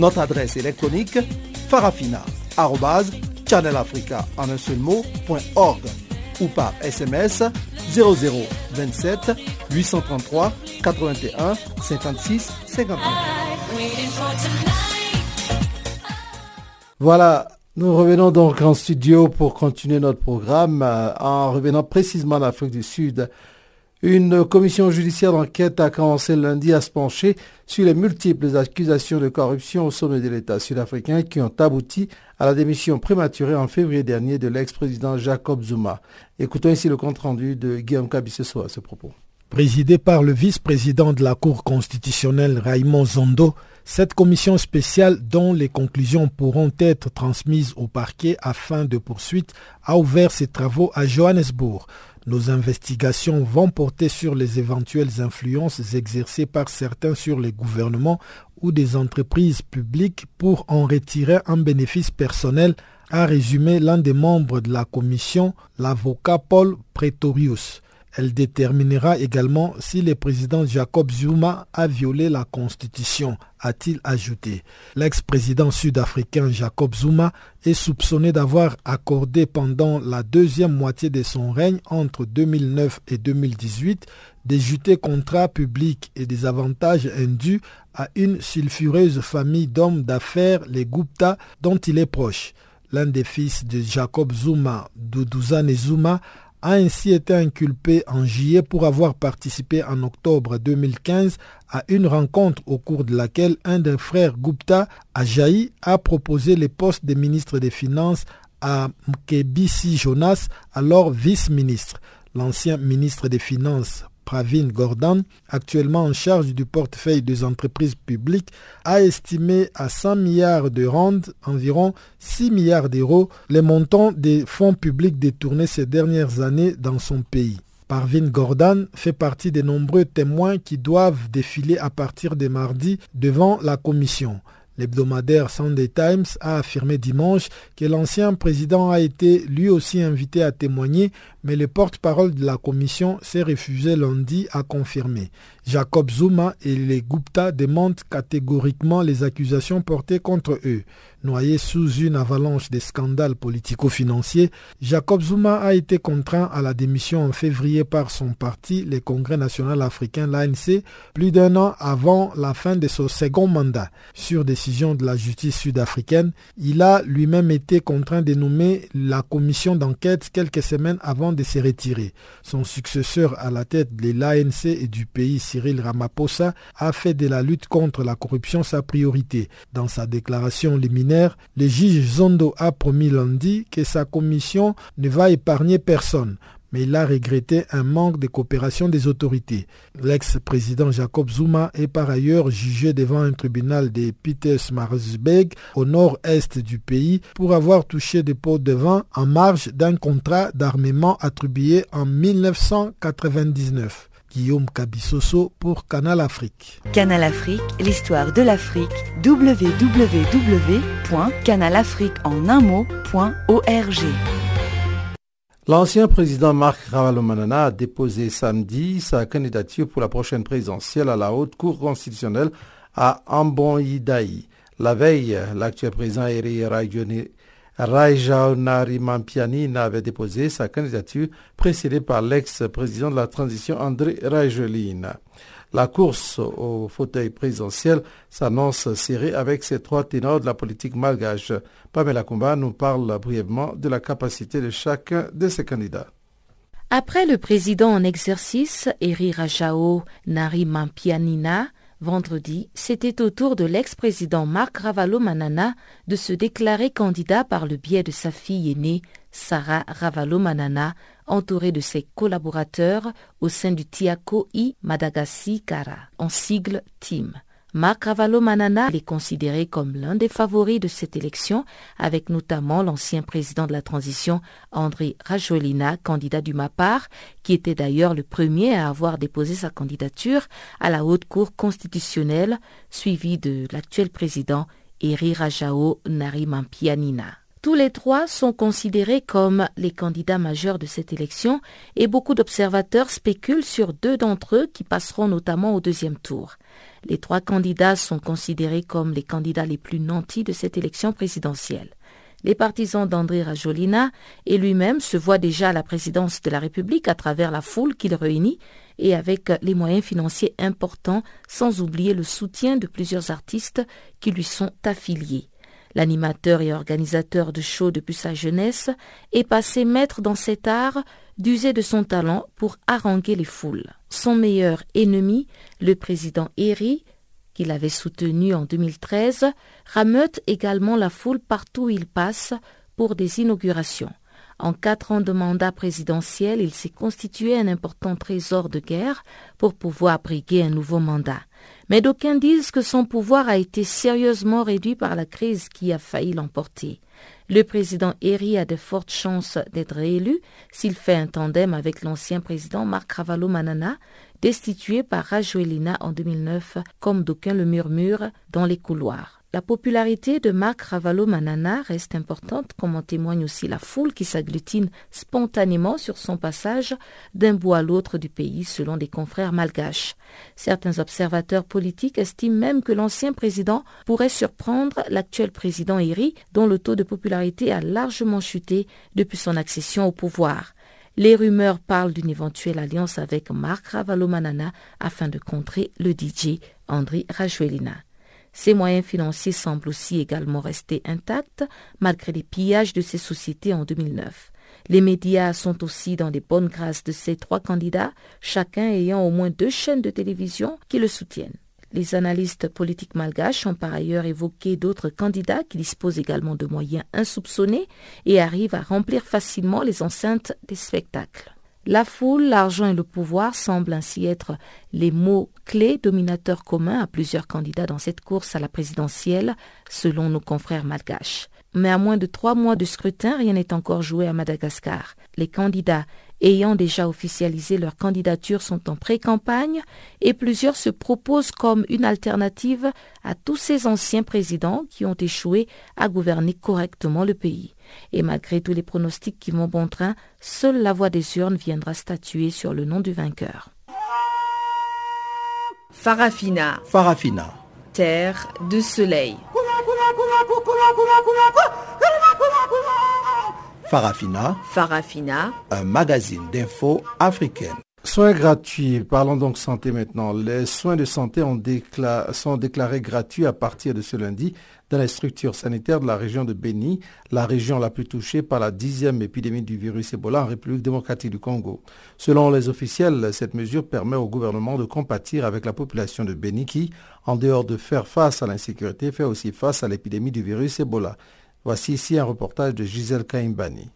Notre adresse électronique farafina.channelafrica en un seul ou par SMS 0027 833 81 56 59. Voilà, nous revenons donc en studio pour continuer notre programme euh, en revenant précisément en Afrique du Sud. Une commission judiciaire d'enquête a commencé lundi à se pencher sur les multiples accusations de corruption au sommet de l'État sud-africain qui ont abouti à la démission prématurée en février dernier de l'ex-président Jacob Zuma. Écoutons ici le compte-rendu de Guillaume Cabisseso à ce propos. Présidé par le vice-président de la Cour constitutionnelle Raymond Zondo, cette commission spéciale dont les conclusions pourront être transmises au parquet afin de poursuite a ouvert ses travaux à Johannesburg. Nos investigations vont porter sur les éventuelles influences exercées par certains sur les gouvernements ou des entreprises publiques pour en retirer un bénéfice personnel, a résumé l'un des membres de la commission, l'avocat Paul Pretorius. Elle déterminera également si le président Jacob Zuma a violé la Constitution, a-t-il ajouté. L'ex-président sud-africain Jacob Zuma est soupçonné d'avoir accordé pendant la deuxième moitié de son règne entre 2009 et 2018 des jutés contrats publics et des avantages indus à une sulfureuse famille d'hommes d'affaires, les Gupta, dont il est proche. L'un des fils de Jacob Zuma, Duduzane Zuma, a ainsi été inculpé en juillet pour avoir participé en octobre 2015 à une rencontre au cours de laquelle un des frères Gupta, Ajaï, a proposé le poste de ministre des Finances à Mkebisi Jonas, alors vice-ministre. L'ancien ministre des Finances Pravin Gordon, actuellement en charge du portefeuille des entreprises publiques, a estimé à 100 milliards de rand, environ 6 milliards d'euros, les montants des fonds publics détournés ces dernières années dans son pays. Parvin Gordon fait partie des nombreux témoins qui doivent défiler à partir de mardi devant la commission. L'hebdomadaire Sunday Times a affirmé dimanche que l'ancien président a été lui aussi invité à témoigner, mais le porte-parole de la commission s'est refusé lundi à confirmer. Jacob Zuma et les Gupta démentent catégoriquement les accusations portées contre eux. Noyé sous une avalanche de scandales politico-financiers, Jacob Zuma a été contraint à la démission en février par son parti, le Congrès national africain, l'ANC, plus d'un an avant la fin de son second mandat. Sur décision de la justice sud-africaine, il a lui-même été contraint de nommer la commission d'enquête quelques semaines avant de se retirer. Son successeur à la tête de l'ANC et du pays, Cyril Ramaphosa, a fait de la lutte contre la corruption sa priorité. Dans sa déclaration liminaire, le juge Zondo a promis lundi que sa commission ne va épargner personne, mais il a regretté un manque de coopération des autorités. L'ex-président Jacob Zuma est par ailleurs jugé devant un tribunal de Pietersmarsberg au nord-est du pays pour avoir touché des pots de vin en marge d'un contrat d'armement attribué en 1999. Guillaume Cabissoso pour Canal Afrique. Canal Afrique, l'histoire de l'Afrique, www.canalafriqueenunmot.org. L'ancien président Marc Ravalomanana a déposé samedi sa candidature pour la prochaine présidentielle à la haute cour constitutionnelle à Ambon La veille, l'actuel président Eri Raija Narimampianina avait déposé sa candidature précédée par l'ex-président de la transition André Rajoelina. La course au fauteuil présidentiel s'annonce serrée avec ces trois ténors de la politique malgache. Pamela Kumba nous parle brièvement de la capacité de chacun de ces candidats. Après le président en exercice, Eri Rajao Narimampianina, vendredi, c'était au tour de l'ex-président Marc Ravalomanana de se déclarer candidat par le biais de sa fille aînée, Sarah Ravalomanana, entourée de ses collaborateurs au sein du Tiako I Madagassi Kara, en sigle TIM. Marc Ravalomanana est considéré comme l'un des favoris de cette élection, avec notamment l'ancien président de la transition André Rajolina, candidat du MAPAR, qui était d'ailleurs le premier à avoir déposé sa candidature à la Haute Cour constitutionnelle, suivi de l'actuel président Eri Rajao Narimampianina. Tous les trois sont considérés comme les candidats majeurs de cette élection et beaucoup d'observateurs spéculent sur deux d'entre eux qui passeront notamment au deuxième tour. Les trois candidats sont considérés comme les candidats les plus nantis de cette élection présidentielle. Les partisans d'André Rajolina et lui-même se voient déjà à la présidence de la République à travers la foule qu'il réunit et avec les moyens financiers importants, sans oublier le soutien de plusieurs artistes qui lui sont affiliés. L'animateur et organisateur de shows depuis sa jeunesse est passé maître dans cet art d'user de son talent pour haranguer les foules. Son meilleur ennemi, le président Eri, qu'il avait soutenu en 2013, rameute également la foule partout où il passe pour des inaugurations. En quatre ans de mandat présidentiel, il s'est constitué un important trésor de guerre pour pouvoir briguer un nouveau mandat mais d'aucuns disent que son pouvoir a été sérieusement réduit par la crise qui a failli l'emporter. Le président Eri a de fortes chances d'être réélu s'il fait un tandem avec l'ancien président Marc Ravalomanana, destitué par Rajoelina en 2009, comme d'aucuns le murmurent dans les couloirs. La popularité de Marc Ravalo-Manana reste importante, comme en témoigne aussi la foule qui s'agglutine spontanément sur son passage d'un bout à l'autre du pays, selon des confrères malgaches. Certains observateurs politiques estiment même que l'ancien président pourrait surprendre l'actuel président Eri, dont le taux de popularité a largement chuté depuis son accession au pouvoir. Les rumeurs parlent d'une éventuelle alliance avec Marc Ravalo-Manana afin de contrer le DJ André Rajuelina. Ses moyens financiers semblent aussi également rester intacts malgré les pillages de ces sociétés en 2009. Les médias sont aussi dans les bonnes grâces de ces trois candidats, chacun ayant au moins deux chaînes de télévision qui le soutiennent. Les analystes politiques malgaches ont par ailleurs évoqué d'autres candidats qui disposent également de moyens insoupçonnés et arrivent à remplir facilement les enceintes des spectacles. La foule, l'argent et le pouvoir semblent ainsi être les mots clés dominateurs communs à plusieurs candidats dans cette course à la présidentielle, selon nos confrères malgaches. Mais à moins de trois mois de scrutin, rien n'est encore joué à Madagascar. Les candidats ayant déjà officialisé leur candidature sont en pré-campagne et plusieurs se proposent comme une alternative à tous ces anciens présidents qui ont échoué à gouverner correctement le pays. Et malgré tous les pronostics qui vont bon train, seule la voix des urnes viendra statuer sur le nom du vainqueur. Farafina. Farafina. Terre de soleil. Farafina. Farafina. Un magazine d'infos africaine. Soins gratuits. Parlons donc santé maintenant. Les soins de santé sont déclarés gratuits à partir de ce lundi dans les structures sanitaires de la région de Beni, la région la plus touchée par la dixième épidémie du virus Ebola en République démocratique du Congo. Selon les officiels, cette mesure permet au gouvernement de compatir avec la population de Beni qui, en dehors de faire face à l'insécurité, fait aussi face à l'épidémie du virus Ebola. Voici ici un reportage de Gisèle Kaimbani.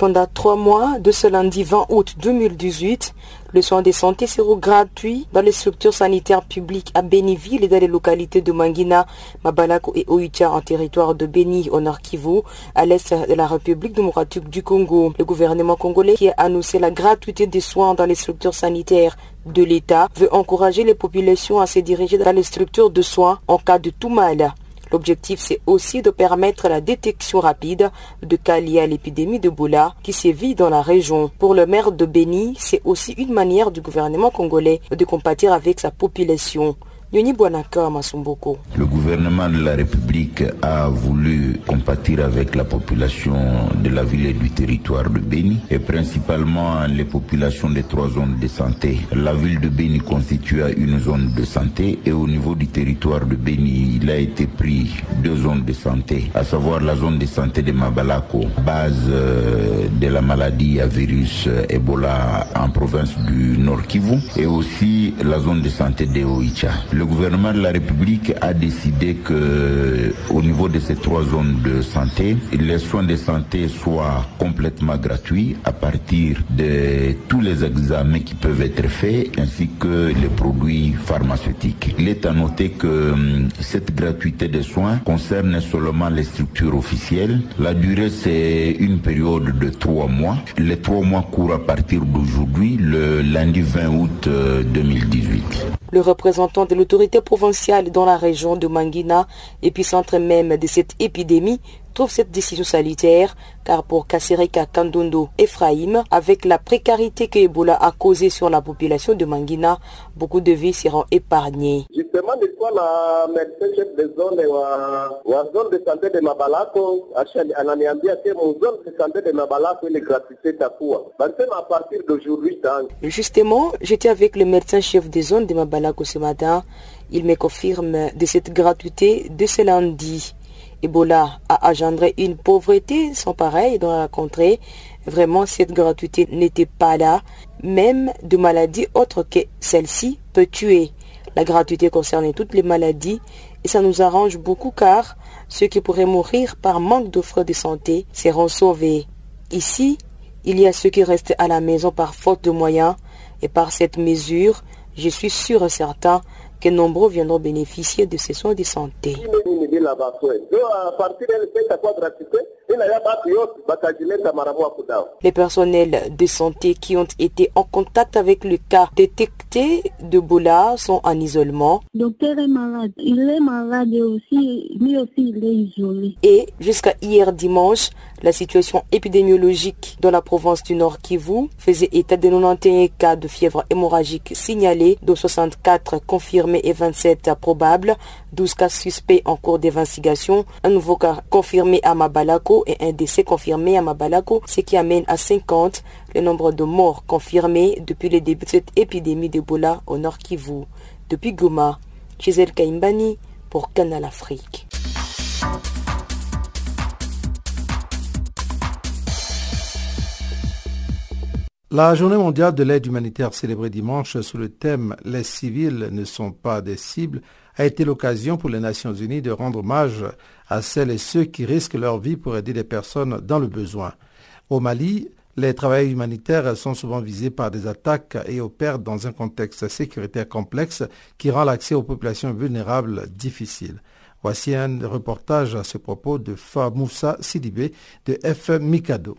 Pendant trois mois, de ce lundi 20 août 2018, le soin de santé sera gratuit dans les structures sanitaires publiques à Béniville et dans les localités de Manguina, Mabalako et Oicha en territoire de Béni au Nord Kivu, à l'est de la République démocratique du Congo. Le gouvernement congolais qui a annoncé la gratuité des soins dans les structures sanitaires de l'État veut encourager les populations à se diriger dans les structures de soins en cas de tout mal. L'objectif, c'est aussi de permettre la détection rapide de cas liés à l'épidémie de Boula qui sévit dans la région. Pour le maire de Beni, c'est aussi une manière du gouvernement congolais de compatir avec sa population. Le gouvernement de la République a voulu compatir avec la population de la ville et du territoire de Béni et principalement les populations des trois zones de santé. La ville de Béni constitue une zone de santé et au niveau du territoire de Béni, il a été pris deux zones de santé, à savoir la zone de santé de Mabalako, base euh, de la maladie à virus Ebola en province du Nord Kivu et aussi la zone de santé de Oicha le gouvernement de la République a décidé que au niveau de ces trois zones de santé, les soins de santé soient complètement gratuits à partir de tous les examens qui peuvent être faits ainsi que les produits pharmaceutiques. Il est à noter que hum, cette gratuité des soins concerne seulement les structures officielles. La durée c'est une période de trois mois. Les trois mois courent à partir d'aujourd'hui, le lundi 20 août 2018. Euh, l'autorité provinciale dans la région de Manguina, épicentre même de cette épidémie, trouve cette décision salutaire car pour Kassereka Kandondo Ephraim, avec la précarité que Ebola a causée sur la population de Manguina, beaucoup de vies seront épargnées. Justement, nilikuwa na médecin chef de zone wa, wa zone de santé de Mabalako ananiambia ke mon zone de santé de Mabalako ile gratuité takuwa basema à partir d'aujourd'hui Justement, j'étais avec le médecin chef de zone de Mabalako ce matin. Il me confirme de cette gratuité de ce lundi. Ebola a engendré une pauvreté sans pareil dans la contrée. Vraiment, cette gratuité n'était pas là. Même de maladies autres que celle-ci peut tuer. La gratuité concerne toutes les maladies et ça nous arrange beaucoup car ceux qui pourraient mourir par manque d'offres de santé seront sauvés. Ici, il y a ceux qui restent à la maison par faute de moyens et par cette mesure, je suis sûr et certain que nombreux viendront bénéficier de ces soins de santé. Les personnels de santé qui ont été en contact avec le cas détecté de Bola sont en isolement. Le docteur est malade. Il est malade aussi. Lui aussi, il est isolé. Et jusqu'à hier dimanche, la situation épidémiologique dans la province du Nord Kivu faisait état de 91 cas de fièvre hémorragique signalés, dont 64 confirmés et 27 probables, 12 cas suspects en cours d'investigation, un nouveau cas confirmé à Mabalako et un décès confirmé à Mabalako, ce qui amène à 50 le nombre de morts confirmés depuis le début de cette épidémie d'Ebola au Nord Kivu. Depuis Goma, Gisèle Kaimbani pour Canal Afrique. La journée mondiale de l'aide humanitaire célébrée dimanche sous le thème Les civils ne sont pas des cibles a été l'occasion pour les Nations Unies de rendre hommage à celles et ceux qui risquent leur vie pour aider les personnes dans le besoin. Au Mali, les travailleurs humanitaires sont souvent visés par des attaques et opèrent dans un contexte sécuritaire complexe qui rend l'accès aux populations vulnérables difficile. Voici un reportage à ce propos de Famoussa Sidibé de F. Mikado.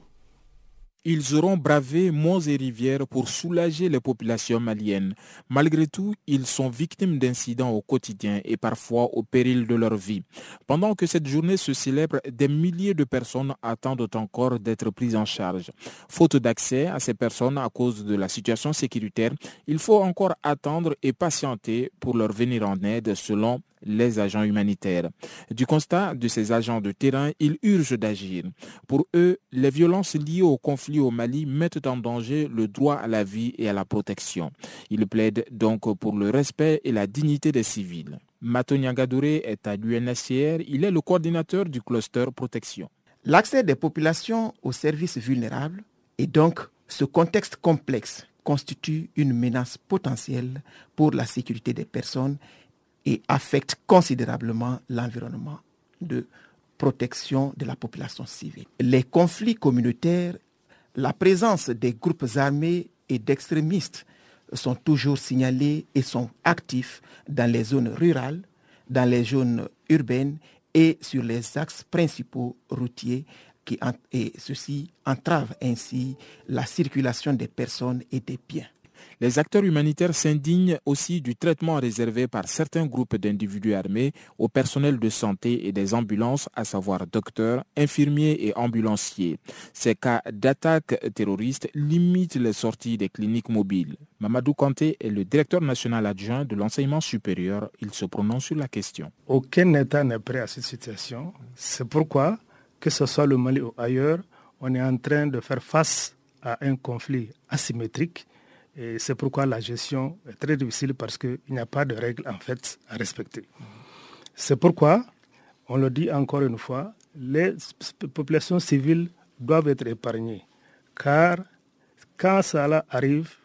Ils auront bravé monts et rivières pour soulager les populations maliennes. Malgré tout, ils sont victimes d'incidents au quotidien et parfois au péril de leur vie. Pendant que cette journée se célèbre, des milliers de personnes attendent encore d'être prises en charge. Faute d'accès à ces personnes à cause de la situation sécuritaire, il faut encore attendre et patienter pour leur venir en aide selon les agents humanitaires. Du constat de ces agents de terrain, ils urgent d'agir. Pour eux, les violences liées au conflit au Mali mettent en danger le droit à la vie et à la protection. Ils plaident donc pour le respect et la dignité des civils. Matonia Gadouré est à l'UNHCR, il est le coordinateur du cluster protection. L'accès des populations aux services vulnérables et donc ce contexte complexe constitue une menace potentielle pour la sécurité des personnes et affecte considérablement l'environnement de protection de la population civile. Les conflits communautaires, la présence des groupes armés et d'extrémistes sont toujours signalés et sont actifs dans les zones rurales, dans les zones urbaines et sur les axes principaux routiers qui, et ceci entrave ainsi la circulation des personnes et des biens. Les acteurs humanitaires s'indignent aussi du traitement réservé par certains groupes d'individus armés au personnel de santé et des ambulances, à savoir docteurs, infirmiers et ambulanciers. Ces cas d'attaques terroristes limitent les sorties des cliniques mobiles. Mamadou Kanté est le directeur national adjoint de l'enseignement supérieur. Il se prononce sur la question. Aucun État n'est prêt à cette situation. C'est pourquoi, que ce soit le Mali ou ailleurs, on est en train de faire face à un conflit asymétrique et c'est pourquoi la gestion est très difficile parce qu'il n'y a pas de règles en fait à respecter. C'est pourquoi, on le dit encore une fois, les populations civiles doivent être épargnées. Car quand cela arrive,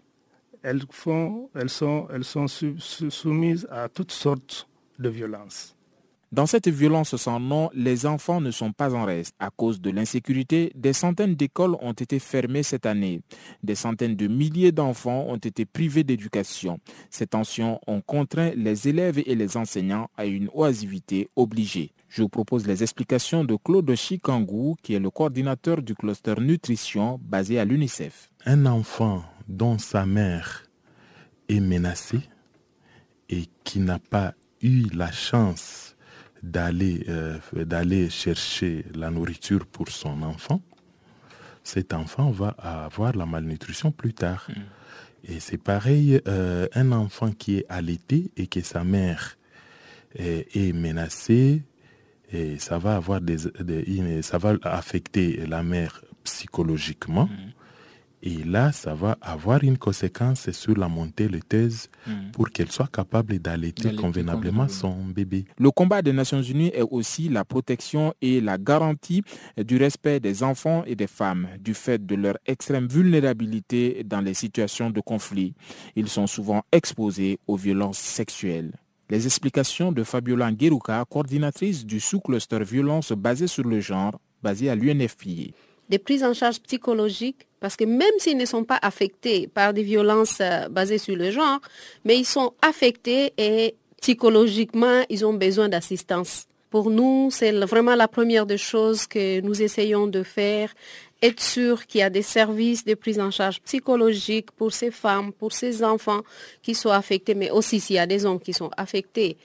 elles, sont soumises à toutes sortes de violences. Dans cette violence sans nom, les enfants ne sont pas en reste. À cause de l'insécurité, des centaines d'écoles ont été fermées cette année. Des centaines de milliers d'enfants ont été privés d'éducation. Ces tensions ont contraint les élèves et les enseignants à une oisivité obligée. Je vous propose les explications de Claude Chikangou, qui est le coordinateur du cluster nutrition basé à l'UNICEF. Un enfant dont sa mère est menacée et qui n'a pas eu la chance d'aller euh, d'aller chercher la nourriture pour son enfant, cet enfant va avoir la malnutrition plus tard. Mm. Et c'est pareil, euh, un enfant qui est allaité et que sa mère est, menacée, et ça va avoir des, ça va affecter la mère psychologiquement. Mm. Et là, ça va avoir une conséquence sur la montée laiteuse hmm. pour qu'elle soit capable d'allaiter convenablement son bébé. Le combat des Nations Unies est aussi la protection et la garantie du respect des enfants et des femmes du fait de leur extrême vulnérabilité dans les situations de conflit. Ils sont souvent exposés aux violences sexuelles. Les explications de Fabiola Ngueruka, coordinatrice du sous-cluster violence basée sur le genre, basée à l'UNFPA des prises en charge psychologiques, parce que même s'ils ne sont pas affectés par des violences euh, basées sur le genre, mais ils sont affectés et psychologiquement, ils ont besoin d'assistance. Pour nous, c'est vraiment la première des choses que nous essayons de faire, être sûr qu'il y a des services de prise en charge psychologique pour ces femmes, pour ces enfants qui sont affectés, mais aussi s'il y a des hommes qui sont affectés,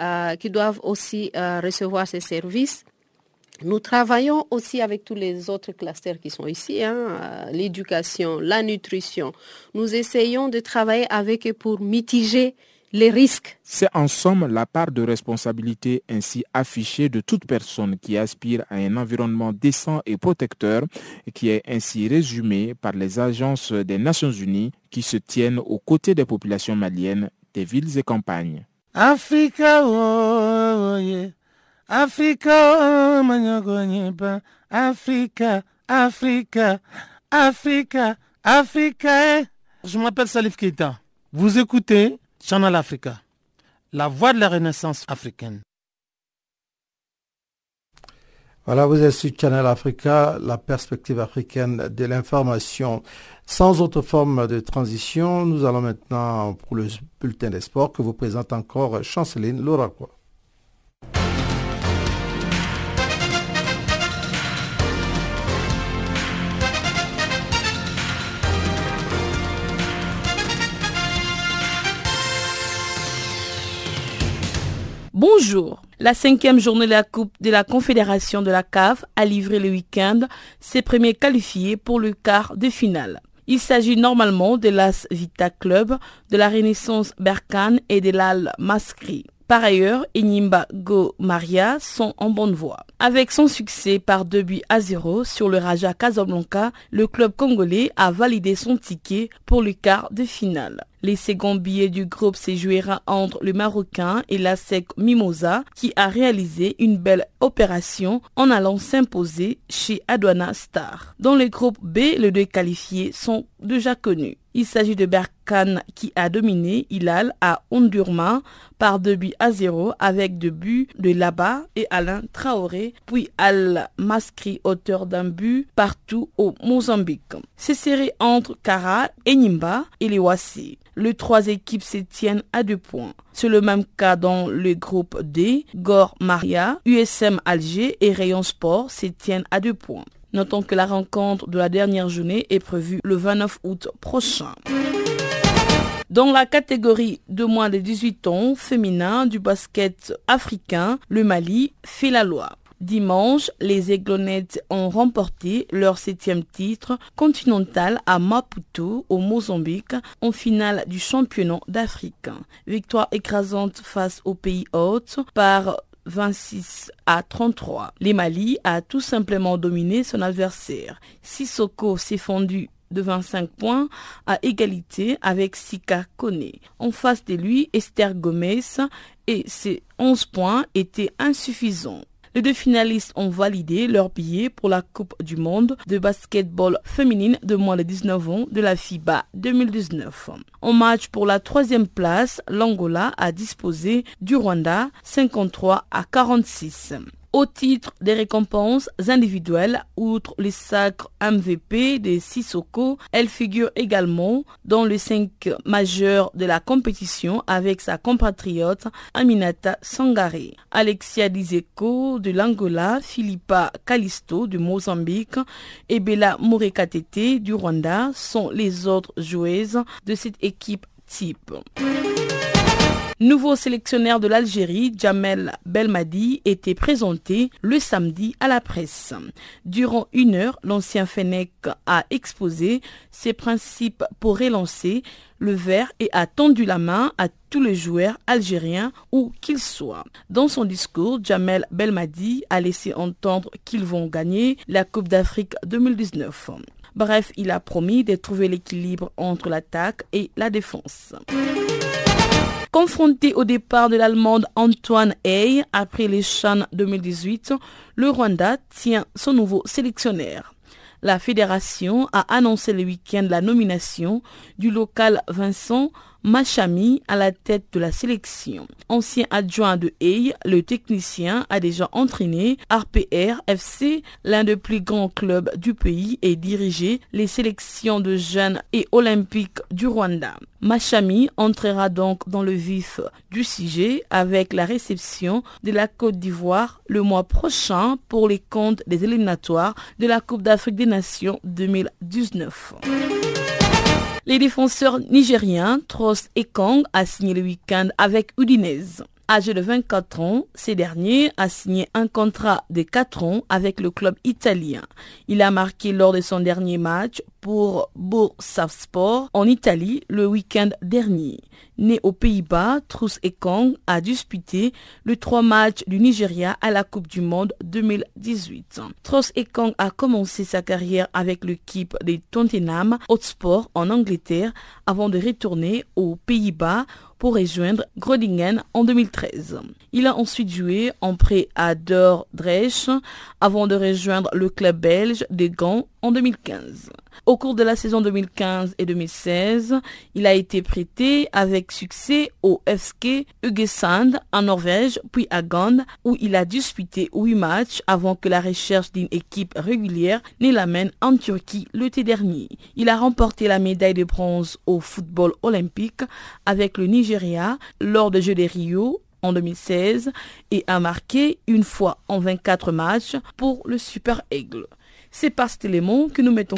euh, qui doivent aussi euh, recevoir ces services. Nous travaillons aussi avec tous les autres clusters qui sont ici, hein, euh, l'éducation, la nutrition. Nous essayons de travailler avec eux pour mitiger les risques. C'est en somme la part de responsabilité ainsi affichée de toute personne qui aspire à un environnement décent et protecteur qui est ainsi résumée par les agences des Nations Unies qui se tiennent aux côtés des populations maliennes des villes et campagnes. Africa, oh, oh, Africa, Africa, Africa, Africa, Africa. Je m'appelle Salif Keita. Vous écoutez Channel Africa, la voix de la renaissance africaine. Voilà, vous êtes sur Channel Africa, la perspective africaine de l'information. Sans autre forme de transition, nous allons maintenant pour le bulletin des sports que vous présente encore Chanceline Laura. Bonjour. La cinquième journée de la Coupe de la Confédération de la CAF a livré le week-end ses premiers qualifiés pour le quart de finale. Il s'agit normalement de l'As Vita Club, de la Renaissance Berkane et de l'Al Masri. Par ailleurs, Enyimba Go Maria sont en bonne voie. Avec son succès par 2 buts à 0 sur le Raja Casablanca, le club congolais a validé son ticket pour le quart de finale. Les seconds billets du groupe se jouera entre le Marocain et la SEC Mimosa qui a réalisé une belle opération en allant s'imposer chez Adwana Star. Dans le groupe B, les deux qualifiés sont déjà connus. Il s'agit de Berkane qui a dominé Hilal à Ondurma par 2 buts à 0 avec deux buts de Laba et Alain Traoré, puis Al-Maskri auteur d'un but partout au Mozambique. C'est serré entre Kara et Nimba et les Wassi les trois équipes se tiennent à deux points. C'est le même cas dans le groupe D. Gore Maria, USM Alger et Rayon Sport se tiennent à deux points. Notons que la rencontre de la dernière journée est prévue le 29 août prochain. Dans la catégorie de moins de 18 ans féminin du basket africain, le Mali fait la loi. Dimanche, les Aiglonnettes ont remporté leur septième titre continental à Maputo, au Mozambique, en finale du championnat d'Afrique. Victoire écrasante face au pays hôte par 26 à 33. Les Mali a tout simplement dominé son adversaire. Sissoko s'est fondu de 25 points à égalité avec Sika Kone. En face de lui, Esther Gomez et ses 11 points étaient insuffisants. Les deux finalistes ont validé leur billet pour la Coupe du Monde de basketball féminine de moins de 19 ans de la FIBA 2019. En match pour la troisième place, l'Angola a disposé du Rwanda 53 à 46. Au titre des récompenses individuelles, outre les sacres MVP des Sissoko, elle figure également dans le 5 majeur de la compétition avec sa compatriote Aminata Sangare. Alexia Dizeko de l'Angola, Philippa Calisto du Mozambique et Bella Morekatete du Rwanda sont les autres joueuses de cette équipe type. Nouveau sélectionnaire de l'Algérie, Jamel Belmadi, était présenté le samedi à la presse. Durant une heure, l'ancien Fennec a exposé ses principes pour relancer le vert et a tendu la main à tous les joueurs algériens où qu'ils soient. Dans son discours, Jamel Belmadi a laissé entendre qu'ils vont gagner la Coupe d'Afrique 2019. Bref, il a promis de trouver l'équilibre entre l'attaque et la défense. Confronté au départ de l'Allemande Antoine Hey après les Chan 2018, le Rwanda tient son nouveau sélectionnaire. La fédération a annoncé le week-end la nomination du local Vincent Machami à la tête de la sélection. Ancien adjoint de Hey, le technicien a déjà entraîné RPR FC, l'un des plus grands clubs du pays, et dirigé les sélections de jeunes et olympiques du Rwanda. Machami entrera donc dans le vif du sujet avec la réception de la Côte d'Ivoire le mois prochain pour les comptes des éliminatoires de la Coupe d'Afrique des Nations 2019. Les défenseurs nigériens Trost et Kong a signé le week-end avec Udinese. Âgé de 24 ans, ces derniers a signé un contrat de 4 ans avec le club italien. Il a marqué lors de son dernier match pour Bursaspor en Italie le week-end dernier. Né aux Pays-Bas, Trousse Ekong a disputé le trois matchs du Nigeria à la Coupe du Monde 2018. Trousse Ekong a commencé sa carrière avec l'équipe des Tottenham Hotspur en Angleterre avant de retourner aux Pays-Bas pour rejoindre Groningen en 2013. Il a ensuite joué en prêt à Dordrecht avant de rejoindre le club belge des Gants en 2015. Au cours de la saison 2015 et 2016, il a été prêté avec succès au FK Ugesand en Norvège, puis à Gand, où il a disputé huit matchs avant que la recherche d'une équipe régulière ne l'amène en Turquie l'été dernier. Il a remporté la médaille de bronze au football olympique avec le Nigeria lors des Jeux de Rio en 2016 et a marqué une fois en 24 matchs pour le Super Aigle. C'est par cet élément que nous mettons.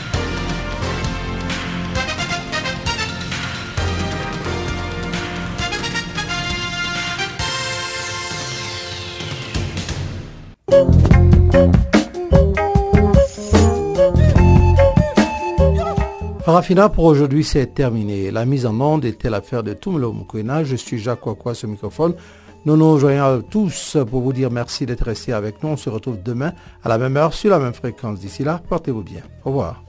Farafina, pour aujourd'hui, c'est terminé. La mise en onde était l'affaire de Tumelo Mukwena. Je suis Jacques Kwakwa, ce microphone. Nous nous joignons tous pour vous dire merci d'être restés avec nous. On se retrouve demain à la même heure sur la même fréquence. D'ici là, portez-vous bien. Au revoir.